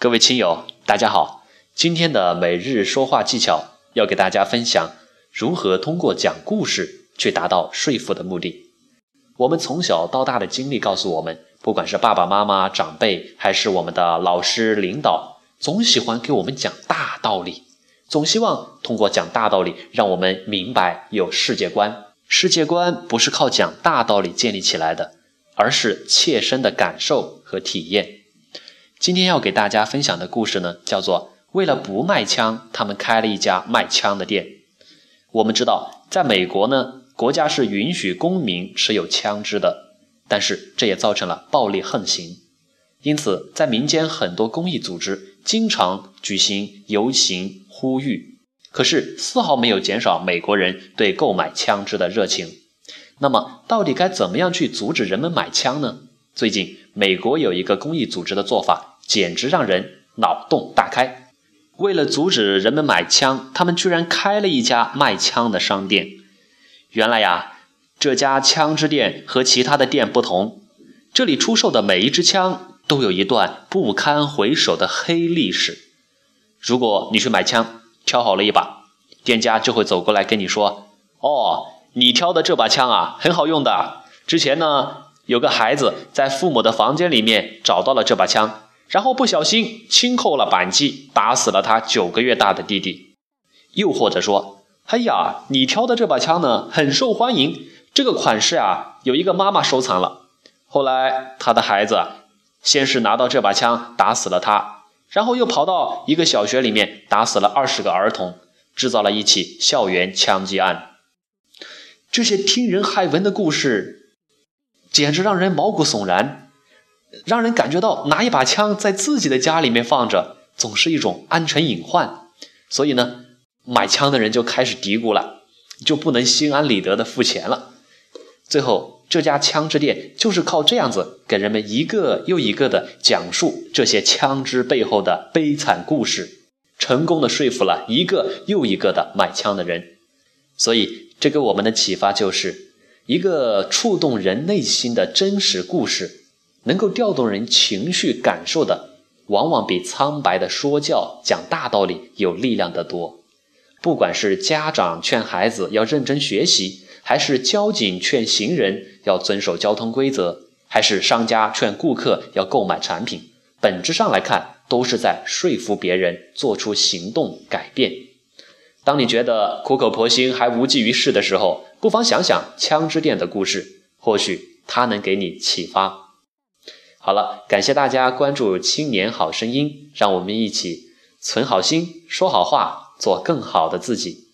各位亲友，大家好！今天的每日说话技巧要给大家分享如何通过讲故事去达到说服的目的。我们从小到大的经历告诉我们，不管是爸爸妈妈、长辈，还是我们的老师、领导，总喜欢给我们讲大道理，总希望通过讲大道理让我们明白有世界观。世界观不是靠讲大道理建立起来的，而是切身的感受和体验。今天要给大家分享的故事呢，叫做“为了不卖枪，他们开了一家卖枪的店”。我们知道，在美国呢，国家是允许公民持有枪支的，但是这也造成了暴力横行。因此，在民间很多公益组织经常举行游行呼吁，可是丝毫没有减少美国人对购买枪支的热情。那么，到底该怎么样去阻止人们买枪呢？最近，美国有一个公益组织的做法，简直让人脑洞大开。为了阻止人们买枪，他们居然开了一家卖枪的商店。原来呀，这家枪支店和其他的店不同，这里出售的每一支枪都有一段不堪回首的黑历史。如果你去买枪，挑好了一把，店家就会走过来跟你说：“哦，你挑的这把枪啊，很好用的。之前呢。”有个孩子在父母的房间里面找到了这把枪，然后不小心轻扣了扳机，打死了他九个月大的弟弟。又或者说，哎呀，你挑的这把枪呢，很受欢迎，这个款式啊，有一个妈妈收藏了。后来他的孩子先是拿到这把枪打死了他，然后又跑到一个小学里面打死了二十个儿童，制造了一起校园枪击案。这些听人骇闻的故事。简直让人毛骨悚然，让人感觉到拿一把枪在自己的家里面放着，总是一种安全隐患。所以呢，买枪的人就开始嘀咕了，就不能心安理得的付钱了。最后，这家枪支店就是靠这样子给人们一个又一个的讲述这些枪支背后的悲惨故事，成功的说服了一个又一个的买枪的人。所以，这给我们的启发就是。一个触动人内心的真实故事，能够调动人情绪感受的，往往比苍白的说教、讲大道理有力量得多。不管是家长劝孩子要认真学习，还是交警劝行人要遵守交通规则，还是商家劝顾客要购买产品，本质上来看，都是在说服别人做出行动改变。当你觉得苦口婆心还无济于事的时候，不妨想想枪支店的故事，或许它能给你启发。好了，感谢大家关注《青年好声音》，让我们一起存好心、说好话，做更好的自己。